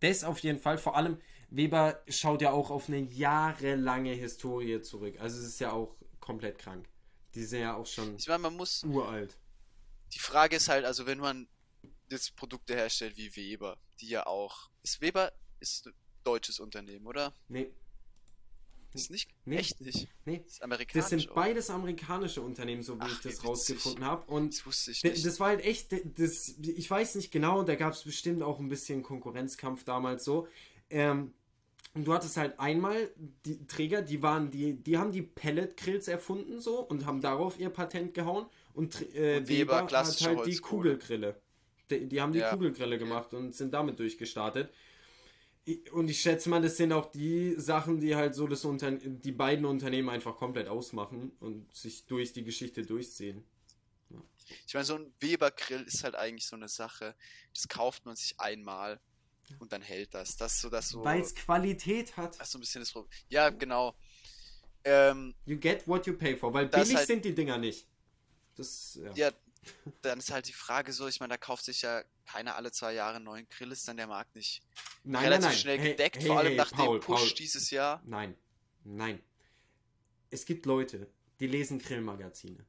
Das auf jeden Fall. Vor allem, Weber schaut ja auch auf eine jahrelange Historie zurück. Also es ist ja auch komplett krank. Die sind ja auch schon Ich meine, man muss uralt. Die Frage ist halt, also wenn man jetzt Produkte herstellt wie Weber, die ja auch. Ist Weber ist ein deutsches Unternehmen, oder? Nee, Ist nicht? Nee. Echt nicht. nee. Amerikanisch. Das sind auch. beides amerikanische Unternehmen, so wie Ach, ich das rausgefunden habe. Und Das wusste ich nicht. das war halt echt, das, ich weiß nicht genau, da gab es bestimmt auch ein bisschen Konkurrenzkampf damals so. Ähm, und du hattest halt einmal die Träger, die waren die, die haben die Pellet-Grills erfunden so und haben darauf ihr Patent gehauen und, äh, Und Weber, Weber, hat halt die. Kugelgrille. Die, die haben die Ja. Kugelgrille gemacht und sind damit durchgestartet. Und ich schätze mal, das sind auch die Sachen, die halt so das Unter die beiden Unternehmen einfach komplett ausmachen und sich durch die Geschichte durchziehen. Ich meine, so ein Weber-Grill ist halt eigentlich so eine Sache, das kauft man sich einmal und dann hält das. Das so, das so. Weil es Qualität hat. Das so ein bisschen das Problem. Ja, genau. Ähm, You get what you pay for, weil billig halt- sind die Dinger nicht. Das, ja. ja, dann ist halt die Frage so, ich meine, da kauft sich ja keiner alle zwei Jahre einen neuen Grill, ist dann der Markt nicht Nein, relativ nein, nein. schnell Hey, gedeckt, hey, vor allem hey, nach Paul, dem Push Paul. dieses Jahr. Nein, nein. Es gibt Leute, die lesen Grillmagazine.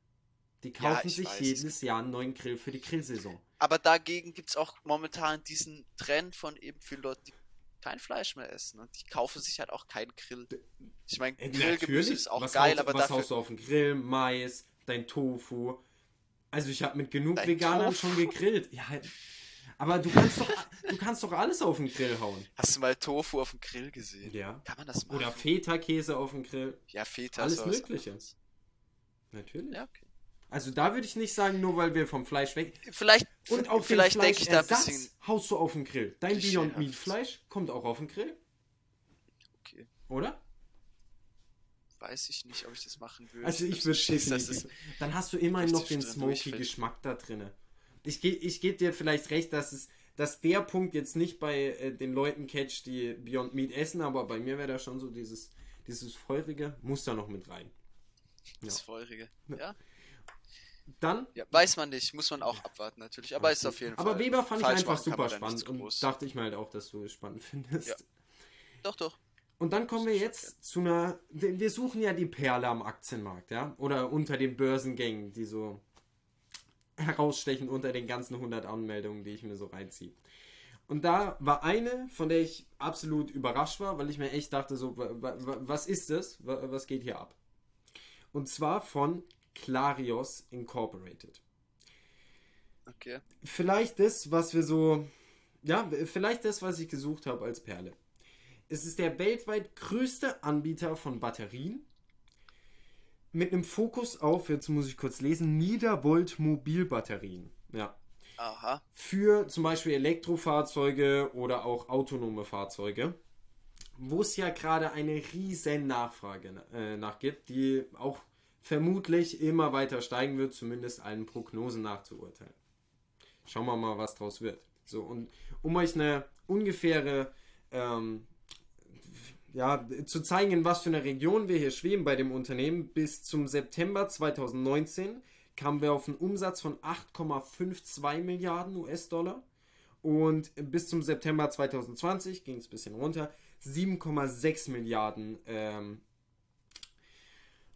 Die Ja, kaufen ich sich weiß. jedes Jahr einen neuen Grill für die Grillsaison. Aber dagegen gibt es auch momentan diesen Trend von eben vielen Leuten, die kein Fleisch mehr essen. Und die kaufen sich halt auch keinen Grill. Ich meine, Äh, Grillgemüse ist auch was geil, haust, aber was dafür. haust du auf den Grill? Mais, dein Tofu. Also ich habe mit genug Dein Veganern Tofu? schon gegrillt. Ja, Aber du kannst doch, du kannst doch alles auf den Grill hauen. Hast du mal Tofu auf dem Grill gesehen? Ja. Kann man das machen? Oder Feta-Käse auf dem Grill. Ja, Feta Alles Mögliche. anderes. Natürlich. Ja, okay. Also da würde ich nicht sagen, nur weil wir vom Fleisch weg. Vielleicht, Und auch vielleicht den denke ich da ein bisschen. haust du auf den Grill. Dein Beyond. Meat Fleisch kommt auch auf den Grill, Okay, oder? Weiß ich nicht, ob ich das machen würde. Also ich hab würde definitiv. Dann hast du immerhin noch den smoky. Geschmack da drinne. Ich gebe ich geb dir vielleicht recht, dass es dass der Punkt jetzt nicht bei äh, den Leuten catcht, die Beyond Meat essen, aber bei mir wäre da schon so dieses dieses feurige muss da noch mit rein. Das Feurige. Ja. Dann ja, weiß man nicht, muss man auch abwarten natürlich. Aber ist auf jeden Fall. Aber Weber fand ich einfach super spannend und dachte ich mir halt auch, dass du es spannend findest. Ja. Doch, doch. Und dann kommen wir jetzt zu einer. Wir suchen ja die Perle am Aktienmarkt, ja? Oder unter den Börsengängen, die so herausstechen unter den ganzen 100 Anmeldungen, die ich mir so reinziehe. Und da war eine, von der ich absolut überrascht war, weil ich mir echt dachte, so, wa- wa- wa- was ist das? Wa- Was geht hier ab? Und zwar von Clarios Incorporated. Okay. Vielleicht das, was wir so. Ja, vielleicht das, was ich gesucht habe als Perle. Es ist der weltweit größte Anbieter von Batterien. Mit einem Fokus auf, jetzt muss ich kurz lesen, Niedervolt Mobilbatterien. Ja. Aha. Für zum Beispiel Elektrofahrzeuge oder auch autonome Fahrzeuge. Wo es ja gerade eine riesen Nachfrage äh, nachgibt, die auch vermutlich immer weiter steigen wird, zumindest allen Prognosen nachzuurteilen. Schauen wir mal, was draus wird. So, und um euch eine ungefähre, ähm, ja, zu zeigen, in was für einer Region wir hier schweben bei dem Unternehmen, bis zum September 2019 kamen wir auf einen Umsatz von 8,52 Milliarden US-Dollar. Und bis zum September 2020 ging es ein bisschen runter, 7,6 Milliarden ähm,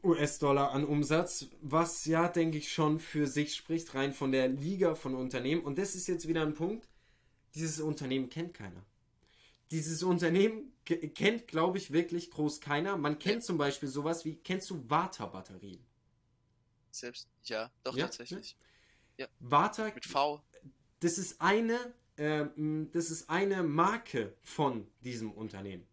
US-Dollar an Umsatz, was ja, denke ich, schon für sich spricht, rein von der Liga von Unternehmen. Und das ist jetzt wieder ein Punkt, dieses Unternehmen kennt keiner. Dieses Unternehmen ke- kennt, glaube ich, wirklich groß keiner. Man kennt Ja. zum Beispiel sowas wie, kennst du Vata-Batterien? Selbst. Ja, doch, Ja, tatsächlich. Vata, Mit V. das ist eine, ähm, das ist eine Marke von diesem Unternehmen.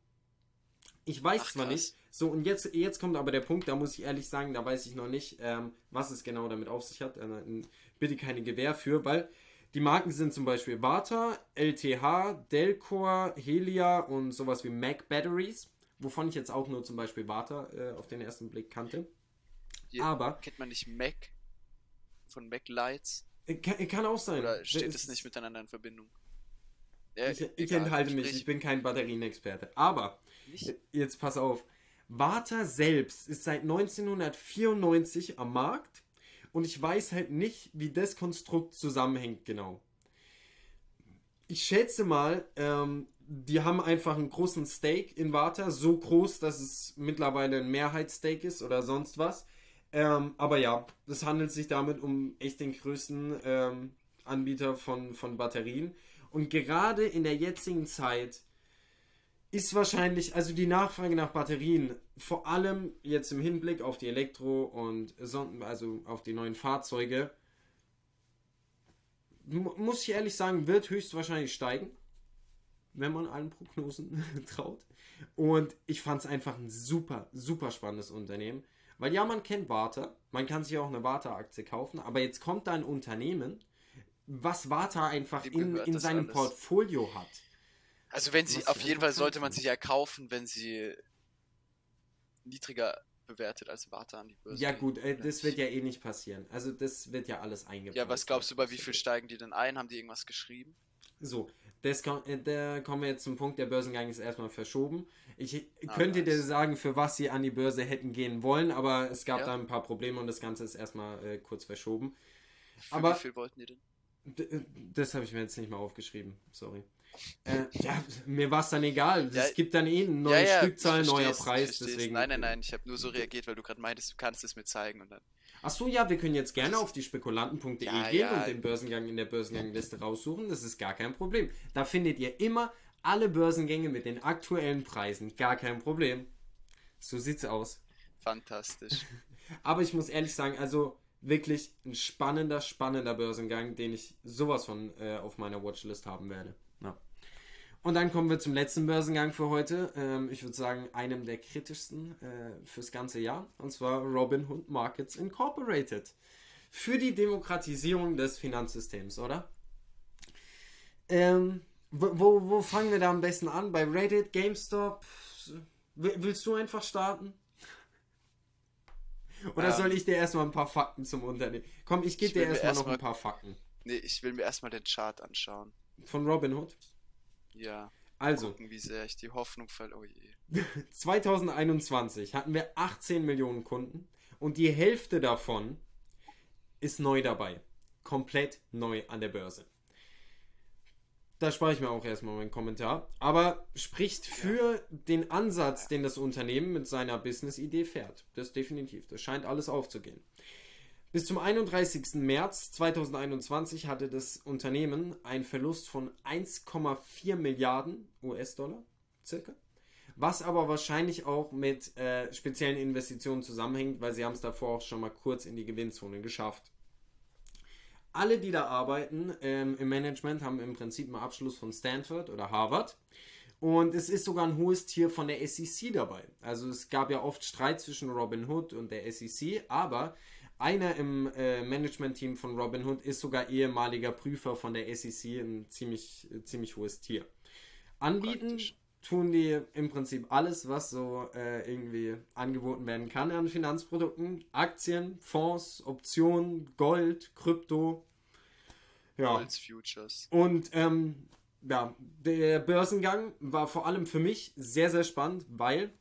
Ich weiß Ach, zwar krass. nicht, so und jetzt, jetzt kommt aber der Punkt, da muss ich ehrlich sagen, da weiß ich noch nicht, ähm, was es genau damit auf sich hat. Äh, bitte keine Gewähr für, weil die Marken sind zum Beispiel Vata, LTH, Delcor, Helia und sowas wie Mac Batteries, wovon ich jetzt auch nur zum Beispiel Vata äh, auf den ersten Blick kannte. Hier Aber kennt man nicht Mac von Mac Lights? äh, kann, kann auch sein. Oder steht Es nicht miteinander in Verbindung? Ja, Ich, ich egal, enthalte mich, ich bin kein Batterienexperte. Aber Nicht? Jetzt pass auf. Vata selbst ist seit 1994 am Markt und ich weiß halt nicht, wie das Konstrukt zusammenhängt genau. Ich schätze mal, ähm, die haben einfach einen großen Stake in Vata, so groß, dass es mittlerweile ein Mehrheitsstake ist oder sonst was. Ähm, aber ja, es handelt sich damit um echt den größten ähm, Anbieter von, von Batterien. Und gerade in der jetzigen Zeit ist wahrscheinlich, also die Nachfrage nach Batterien, vor allem jetzt im Hinblick auf die Elektro- und Son- also auf die neuen Fahrzeuge, mu- muss ich ehrlich sagen, wird höchstwahrscheinlich steigen, wenn man allen Prognosen traut. Und ich fand es einfach ein super, super spannendes Unternehmen. Weil ja, man kennt Warta, man kann sich auch eine Warta-Aktie kaufen, aber jetzt kommt da ein Unternehmen, was Warta einfach in, in seinem alles. Portfolio hat. Also wenn sie, auf jeden Fall sollte man sich ja kaufen, wenn sie niedriger bewertet als Warte an die Börse. Ja gut, äh, das wird ja eh nicht passieren. Also das wird ja alles eingebaut. Ja, was glaubst du, bei wie viel steigen die denn ein? Haben die irgendwas geschrieben? So, das komm, äh, da kommen wir jetzt zum Punkt, der Börsengang ist erstmal verschoben. Ich Ah, könnte dir nice. sagen, für was sie an die Börse hätten gehen wollen, aber es gab Ja. da ein paar Probleme und das Ganze ist erstmal äh, kurz verschoben. Für Aber- wie viel wollten die denn? Äh, das habe ich mir jetzt nicht mal aufgeschrieben, sorry. Äh, ja, mir war es dann egal. Ja, es gibt dann eh eine neue Stückzahl, ich neuer Preis. Deswegen. Nein, nein, nein, ich habe nur so reagiert, weil du gerade meintest, du kannst es mir zeigen und dann. Ach so, ja, wir können jetzt gerne auf die spekulanten.de Ja, gehen ja. und den Börsengang in der Börsengangliste raussuchen. Das ist gar kein Problem. Da findet ihr immer alle Börsengänge mit den aktuellen Preisen. Gar kein Problem. So sieht's aus. Fantastisch. Aber ich muss ehrlich sagen, also wirklich ein spannender, spannender Börsengang, den ich sowas von äh, auf meiner Watchlist haben werde. Ja. Und dann kommen wir zum letzten Börsengang für heute. Ähm, ich würde sagen, einem der kritischsten äh, fürs ganze Jahr. Und zwar Robinhood Markets Incorporated. Für die Demokratisierung des Finanzsystems, oder? Ähm, wo, wo fangen wir da am besten an? Bei Reddit, GameStop? Willst du einfach starten? Oder ähm, soll ich dir erstmal ein paar Fakten zum Unternehmen? Komm, ich gebe dir erstmal erst noch ein paar Fakten. Nee, ich will mir erstmal den Chart anschauen. Von Robinhood? Ja. Also. Gucken, wie sehr ich die Hoffnung verliere. Oh je. 2021 hatten wir 18 Millionen Kunden und die Hälfte davon ist neu dabei. Komplett neu an der Börse. Da spare ich mir auch erstmal meinen Kommentar. Aber spricht für den Ansatz, den das Unternehmen mit seiner Business-Idee fährt. Das definitiv. Das scheint alles aufzugehen. Bis zum 31. März 2021 hatte das Unternehmen einen Verlust von 1,4 Milliarden US-Dollar, circa. Was aber wahrscheinlich auch mit äh, speziellen Investitionen zusammenhängt, weil sie haben es davor auch schon mal kurz in die Gewinnzone geschafft alle, die da arbeiten ähm, im Management, haben im Prinzip einen Abschluss von Stanford oder Harvard. Und es ist sogar ein hohes Tier von der SEC dabei. Also es gab ja oft Streit zwischen Robin Hood und der SEC, aber einer im äh, Management-Team von Robin Hood ist sogar ehemaliger Prüfer von der SEC, ein ziemlich, äh, ziemlich hohes Tier. Anbieten Praktisch. tun die im Prinzip alles, was so äh, irgendwie angeboten werden kann an Finanzprodukten. Aktien, Fonds, Optionen, Gold, Krypto. Ja. Golds Futures. Und ähm, ja, der Börsengang war vor allem für mich sehr, sehr spannend, weil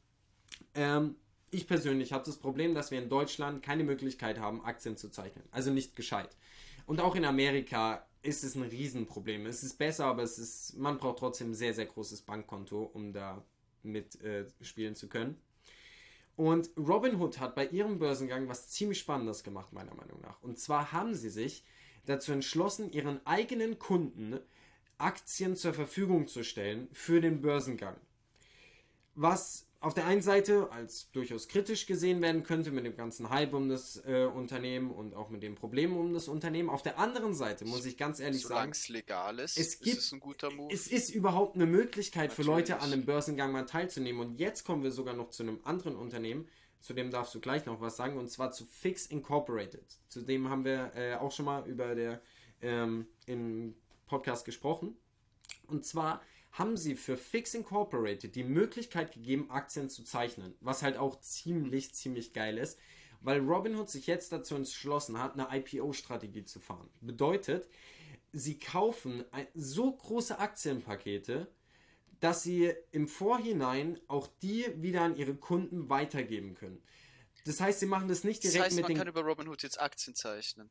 ähm, ich persönlich habe das Problem, dass wir in Deutschland keine Möglichkeit haben, Aktien zu zeichnen. Also nicht gescheit. Und auch in Amerika ist es ein Riesenproblem. Es ist besser, aber es ist, man braucht trotzdem ein sehr, sehr großes Bankkonto, um da mitspielen äh, zu können. Und Robinhood hat bei ihrem Börsengang was ziemlich Spannendes gemacht, meiner Meinung nach. Und zwar haben sie sich dazu entschlossen, ihren eigenen Kunden Aktien zur Verfügung zu stellen für den Börsengang. Was auf der einen Seite als durchaus kritisch gesehen werden könnte mit dem ganzen Hype um das äh, Unternehmen und auch mit den Problemen um das Unternehmen. Auf der anderen Seite muss ich ganz ehrlich Solange sagen, es legal ist, es gibt, ist es ein guter Move. Es ist überhaupt eine Möglichkeit Natürlich. für Leute an einem Börsengang mal teilzunehmen. Und jetzt kommen wir sogar noch zu einem anderen Unternehmen, zu dem darfst du gleich noch was sagen, und zwar zu Fix Incorporated. Zu dem haben wir äh, auch schon mal über der ähm, im Podcast gesprochen. Und zwar haben sie für Fix Incorporated die Möglichkeit gegeben, Aktien zu zeichnen, was halt auch ziemlich, ziemlich geil ist, weil Robinhood sich jetzt dazu entschlossen hat, eine IPO-Strategie zu fahren. Bedeutet, sie kaufen so große Aktienpakete, dass sie im Vorhinein auch die wieder an ihre Kunden weitergeben können. Das heißt, sie machen das nicht direkt das heißt, mit man den. Man kann über Robinhood jetzt Aktien zeichnen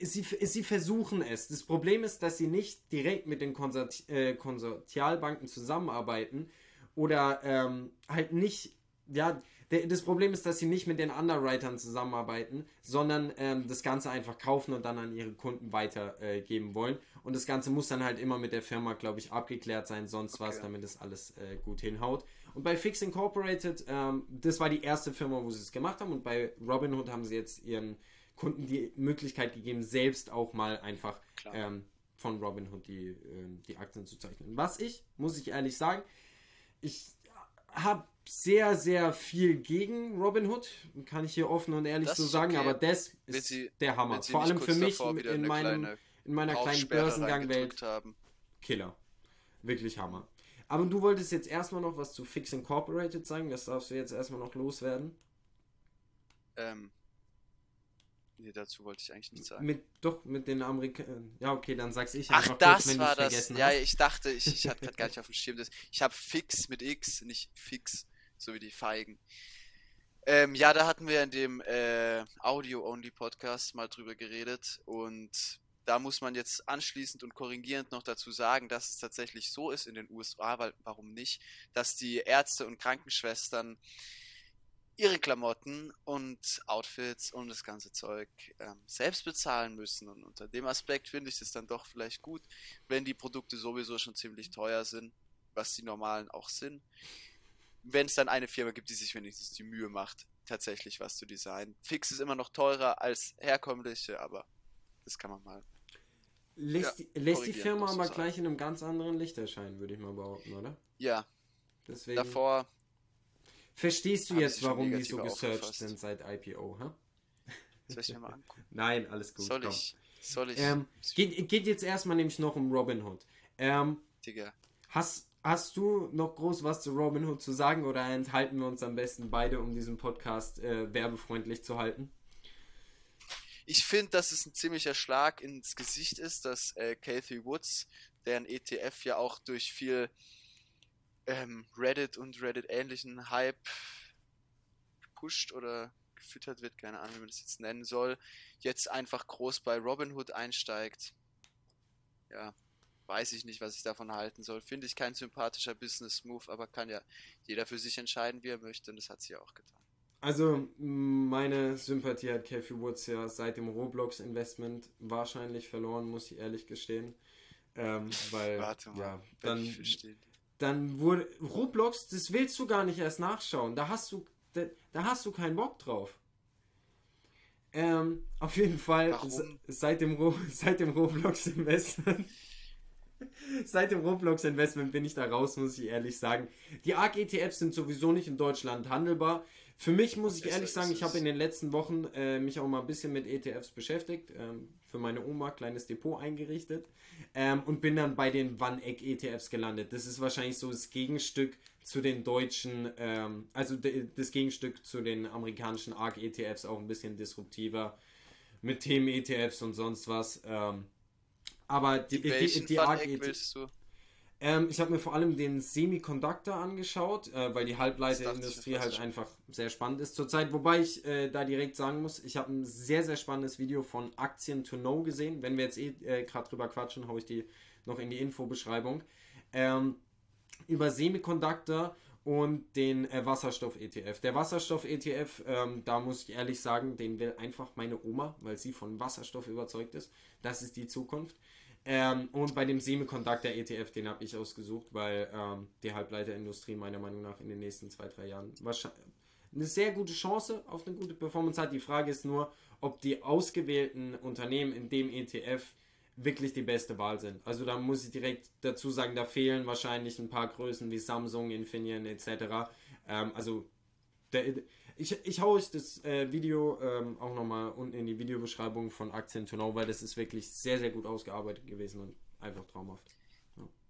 sie, sie versuchen es. Das Problem ist, dass sie nicht direkt mit den Konsort, äh, Konsortialbanken zusammenarbeiten oder ähm, halt nicht, ja, das Problem ist, dass sie nicht mit den Underwritern zusammenarbeiten, sondern ähm, das Ganze einfach kaufen und dann an ihre Kunden weitergeben äh, wollen. Und das Ganze muss dann halt immer mit der Firma, glaube ich, abgeklärt sein, sonst okay. was, damit das alles äh, gut hinhaut. Und bei Fix Incorporated, ähm, das war die erste Firma, wo sie es gemacht haben. Und bei Robinhood haben sie jetzt ihren Kunden die Möglichkeit gegeben, selbst auch mal einfach ähm, von Robinhood die, ähm, die Aktien zu zeichnen. Was ich, muss ich ehrlich sagen, ich habe sehr, sehr viel gegen Robinhood, kann ich hier offen und ehrlich das so sagen, okay. aber das ist sie, der Hammer. Vor allem für mich in, meinem, in meiner kleinen Börsengangwelt. Killer. Wirklich Hammer. Aber du wolltest jetzt erstmal noch was zu Fix Incorporated sagen, das darfst du jetzt erstmal noch loswerden. Ähm, Nee, dazu wollte ich eigentlich nicht sagen. Mit, doch, mit den Amerikanern. Ja, okay, dann sag's ich einfach Ach, das kurz, war das. Ja, hast. ich dachte, ich, ich hatte gerade gar nicht auf dem Schirm. Das. Ich habe Fix mit X, nicht Fix, so wie die Feigen. Ähm, ja, da hatten wir in dem äh, Audio-Only-Podcast mal drüber geredet und da muss man jetzt anschließend und korrigierend noch dazu sagen, dass es tatsächlich so ist in den USA, weil warum nicht, dass die Ärzte und Krankenschwestern ihre Klamotten und Outfits und das ganze Zeug ähm, selbst bezahlen müssen. Und unter dem Aspekt finde ich es dann doch vielleicht gut, wenn die Produkte sowieso schon ziemlich teuer sind, was die normalen auch sind. Wenn es dann eine Firma gibt, die sich wenigstens die Mühe macht, tatsächlich was zu designen. Fix ist immer noch teurer als herkömmliche, aber das kann man mal. Lässt, Ja, die, lässt die Firma aber gleich in einem ganz anderen Licht erscheinen, würde ich mal behaupten, oder? Ja, Deswegen davor, verstehst du jetzt, warum die so gesearched sind seit IPO, hä? soll ich mir mal angucken? Nein, alles gut. Soll komm. ich? Soll ich? Ähm, geht, geht jetzt erstmal nämlich noch um Robin Hood. Ähm, Digga. hast, hast du noch groß was zu Robin Hood zu sagen oder enthalten wir uns am besten beide, um diesen Podcast äh, werbefreundlich zu halten? Ich finde, dass es ein ziemlicher Schlag ins Gesicht ist, dass äh, Kathy Woods, deren ETF ja auch durch viel ähm, Reddit und Reddit-ähnlichen Hype gepusht oder gefüttert wird, keine Ahnung, wie man das jetzt nennen soll, jetzt einfach groß bei Robinhood einsteigt. Ja, weiß ich nicht, was ich davon halten soll. Finde ich kein sympathischer Business-Move, aber kann ja jeder für sich entscheiden, wie er möchte, und das hat sie ja auch getan. Also, meine Sympathie hat Kathy Woods ja seit dem Roblox-Investment wahrscheinlich verloren, muss ich ehrlich gestehen. Ähm, weil, Warte mal, ja, dann, ich verstehe. Dann wurde Roblox, das willst du gar nicht erst nachschauen. Da hast du, da, da hast du keinen Bock drauf. Ähm, auf jeden Fall, Warum? seit dem, seit dem Roblox-Investment, seit dem Roblox-Investment bin ich da raus, muss ich ehrlich sagen. Die ARC-ETFs sind sowieso nicht in Deutschland handelbar. Für mich muss ich ehrlich sagen, ich habe in den letzten Wochen äh, mich auch mal ein bisschen mit ETFs beschäftigt. Ähm, für meine Oma kleines Depot eingerichtet. Ähm, und bin dann bei den Van-Eck ETFs gelandet. Das ist wahrscheinlich so das Gegenstück zu den deutschen, ähm, also das Gegenstück zu den amerikanischen ARC ETFs, auch ein bisschen disruptiver. Mit Themen ETFs und sonst was. Ähm, aber die, die, die, die Fun Ähm, ich habe mir vor allem den Semiconductor angeschaut, äh, weil die Halbleiterindustrie halt einfach sehr spannend ist zurzeit. Wobei ich äh, da direkt sagen muss, ich habe ein sehr, sehr spannendes Video von Aktien to Know gesehen. Wenn wir jetzt eh äh, gerade drüber quatschen, haue ich die noch in die Infobeschreibung. Ähm, über Semiconductor und den äh, Wasserstoff-ETF. Der Wasserstoff-ETF, ähm, da muss ich ehrlich sagen, den will einfach meine Oma, weil sie von Wasserstoff überzeugt ist. Das ist die Zukunft. Ähm, und bei dem Semiconductor-ETF, den habe ich ausgesucht, weil ähm, die Halbleiterindustrie meiner Meinung nach in den nächsten zwei, drei Jahren eine sehr gute Chance auf eine gute Performance hat. Die Frage ist nur, ob die ausgewählten Unternehmen in dem ETF wirklich die beste Wahl sind. Also da muss ich direkt dazu sagen, da fehlen wahrscheinlich ein paar Größen wie Samsung, Infineon etc. Ähm, also der, ich, ich hau euch das äh, Video ähm, auch nochmal unten in die Videobeschreibung von Aktien to Know, weil das ist wirklich sehr, sehr gut ausgearbeitet gewesen und einfach traumhaft.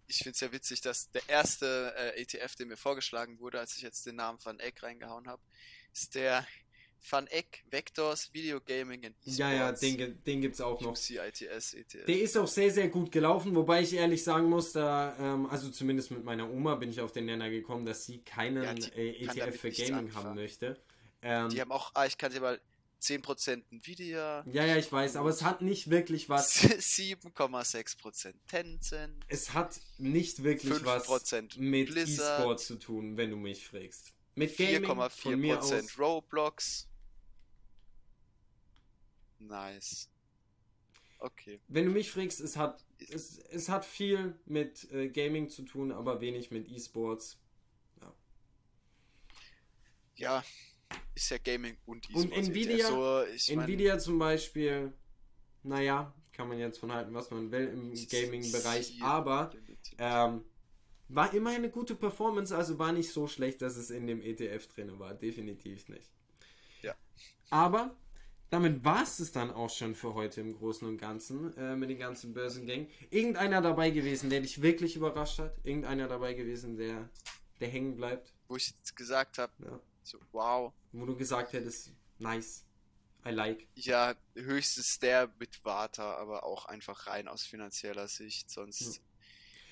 Ich finde es ja witzig, dass der erste äh, ETF, der mir vorgeschlagen wurde, als ich jetzt den Namen Van Eck reingehauen habe, ist der Van Eck Vectors Video Gaming and Esports. Ja, ja, den, den gibt es auch noch. UCITS ETF. Der ist auch sehr, sehr gut gelaufen, wobei ich ehrlich sagen muss, da, ähm, also zumindest mit meiner Oma bin ich auf den Nenner gekommen, dass sie keinen Ja, äh, ETF für Gaming haben möchte. Ähm, Die haben auch, ah, ich kann dir mal 10% Nvidia, ja, ja, ich weiß, aber es hat nicht wirklich was. 7,6% Tencent, Es hat nicht wirklich was 5% mit. E-Sport zu tun, wenn du mich fragst. Mit Gaming von mir aus, 4,4% Roblox. Nice. Okay. wenn du mich fragst, es hat es, es hat viel mit äh, Gaming zu tun, aber wenig mit E-Sports. Ja, ist ja Gaming und Und E-Sports. Nvidia- so, ich mein, Nvidia zum Beispiel, naja, kann man jetzt von halten, was man will im Gaming-Bereich, aber ähm, war immer eine gute Performance, also war nicht so schlecht, dass es in dem ETF drin war, definitiv nicht. Ja. Aber damit war es es dann auch schon für heute im Großen und Ganzen äh, mit den ganzen Börsengängen. Irgendeiner dabei gewesen, der dich wirklich überrascht hat? Irgendeiner dabei gewesen, der, der hängen bleibt? wo ich jetzt gesagt habe, Ja. So, wow, Wo du gesagt hättest, nice, I like. ja, höchstens der mit Warta, aber auch einfach rein aus finanzieller Sicht. Sonst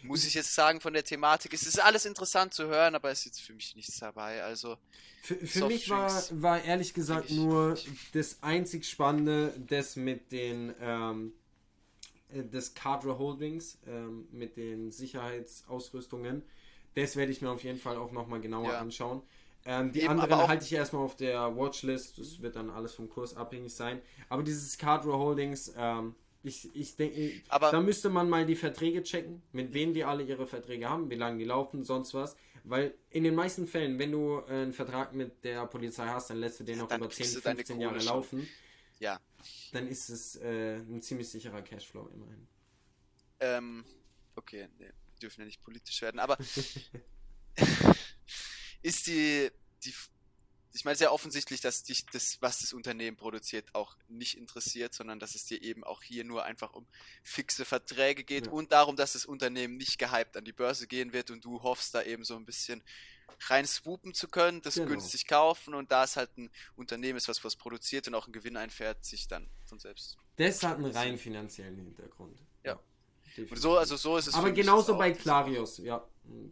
muss ich jetzt sagen, von der Thematik, es ist alles interessant zu hören, aber es ist jetzt für mich nichts dabei. Also, Für, für mich war, war ehrlich gesagt nur ich- das einzig Spannende, das mit den ähm, äh, des Cadre Holdings, ähm, mit den Sicherheitsausrüstungen. Das werde ich mir auf jeden Fall auch nochmal genauer Ja. anschauen. Ähm, die Eben, anderen halte ich erstmal auf der Watchlist. Das wird dann alles vom Kurs abhängig sein. Aber dieses Cadre Holdings, ähm, ich, ich denke, da müsste man mal die Verträge checken, mit wem die alle ihre Verträge haben, wie lange die laufen, sonst was. Weil in den meisten Fällen, wenn du äh, einen Vertrag mit der Polizei hast, dann lässt du den noch über 10, kriegst du deine 15 Jahre schon. laufen. Ja. Dann ist es äh, ein ziemlich sicherer Cashflow immerhin. Ähm, okay, nee, dürfen ja nicht politisch werden, aber ist die, die, ich meine, sehr offensichtlich, dass dich das, was das Unternehmen produziert, auch nicht interessiert, sondern dass es dir eben auch hier nur einfach um fixe Verträge geht Ja. und darum, dass das Unternehmen nicht gehypt an die Börse gehen wird und du hoffst da eben so ein bisschen rein swoopen zu können, das Genau. günstig kaufen und da es halt ein Unternehmen ist, was was produziert und auch einen Gewinn einfährt, sich dann von selbst. Das hat einen rein finanziellen Hintergrund. Ja. Und so, also so ist es. Aber genauso bei auch. Clarios, ja.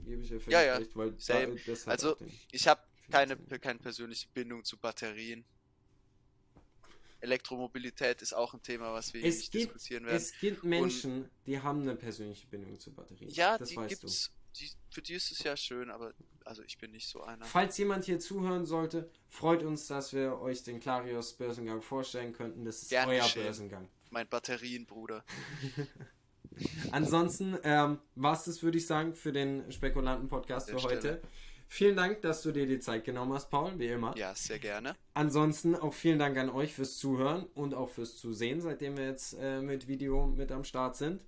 Gebe ich Ja, ja, recht, weil da, same. hat Also, Ich habe keine, keine persönliche Bindung zu Batterien. Elektromobilität ist auch ein Thema, was wir hier Es nicht gibt, diskutieren werden. es gibt Menschen, die haben eine persönliche Bindung zu Batterien. ja, das die weißt gibt's. Die, für die ist es ja schön, aber also ich bin nicht so einer. du. Falls jemand hier zuhören sollte, freut uns, dass wir euch den Clarios Börsengang vorstellen könnten. Das ist Gern euer geschehen. Börsengang. Mein Batterienbruder. Ansonsten ähm, war es das, würde ich sagen, für den Spekulanten-Podcast An für heute. Vielen Dank, dass du dir die Zeit genommen hast, Paul, wie immer. Ja, sehr gerne. Ansonsten auch vielen Dank an euch fürs Zuhören und auch fürs Zusehen, seitdem wir jetzt äh, mit Video mit am Start sind.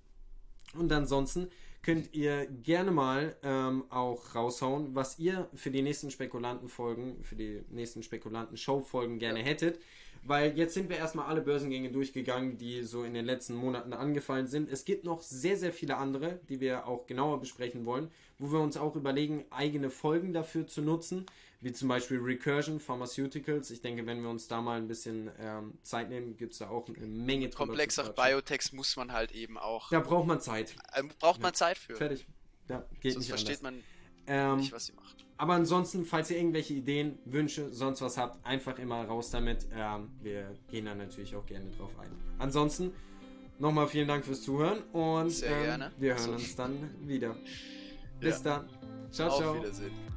Und ansonsten könnt ihr gerne mal ähm, auch raushauen, was ihr für die nächsten Spekulantenfolgen, für die nächsten Spekulanten-Show-Folgen gerne Ja. hättet. Weil jetzt sind wir erstmal alle Börsengänge durchgegangen, die so in den letzten Monaten angefallen sind. Es gibt noch sehr, sehr viele andere, die wir auch genauer besprechen wollen, wo wir uns auch überlegen, eigene Folgen dafür zu nutzen, wie zum Beispiel Recursion, Pharmaceuticals. Ich denke, wenn wir uns da mal ein bisschen ähm, Zeit nehmen, gibt es da auch eine Menge drüber zu Komplexere quatschen. Biotechs muss man halt eben auch. Da braucht man Zeit. äh, braucht man Zeit für. Fertig. Ja, geht Sonst nicht versteht anders. man Ähm, nicht, was sie macht. Aber ansonsten, falls ihr irgendwelche Ideen, Wünsche, sonst was habt, einfach immer raus damit. Ähm, wir gehen da natürlich auch gerne drauf ein. Ansonsten, nochmal vielen Dank fürs Zuhören und ähm, wir hören uns dann wieder. Bis Ja. dann. Ciao, Auf ciao. Wiedersehen.